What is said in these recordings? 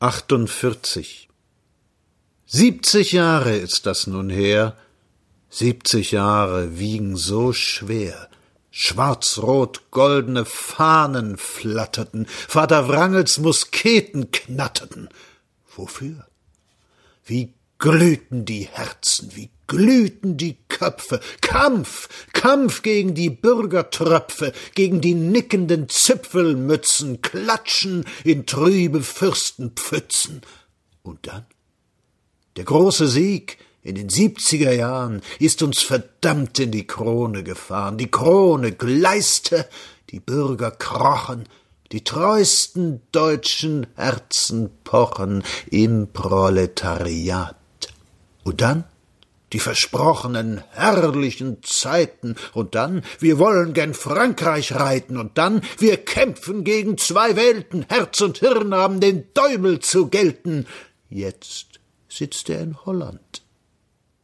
48. Siebzig Jahre ist das nun her, siebzig Jahre wiegen so schwer, schwarz-rot-goldene Fahnen flatterten, Vater Wrangels Musketen knatterten. Wofür? Wie glühten die Herzen, wie glühten die Köpfe. Kampf, Kampf gegen die Bürgertröpfe, gegen die nickenden Zipfelmützen, Klatschen in trübe Fürstenpfützen. Und dann? Der große Sieg in den siebziger Jahren ist uns verdammt in die Krone gefahren. Die Krone gleiste, die Bürger krochen, die treuesten deutschen Herzen pochen im Proletariat. Und dann die versprochenen herrlichen Zeiten, und dann wir wollen gen Frankreich reiten, und dann wir kämpfen gegen zwei Welten, Herz und Hirn haben den Däumel zu gelten. Jetzt sitzt er in Holland.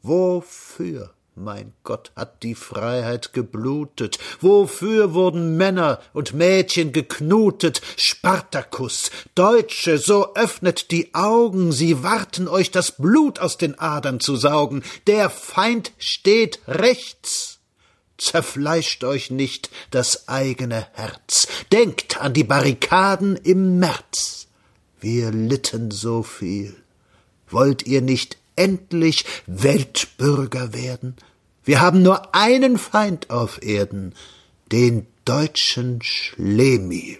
Wofür? Mein Gott, hat die Freiheit geblutet. Wofür wurden Männer und Mädchen geknutet? Spartakus, Deutsche, so öffnet die Augen, sie warten euch das Blut aus den Adern zu saugen. Der Feind steht rechts. Zerfleischt euch nicht das eigene Herz. Denkt an die Barrikaden im März. Wir litten so viel. Wollt ihr nicht endlich Weltbürger werden? Wir haben nur einen Feind auf Erden, den deutschen Schlemihl.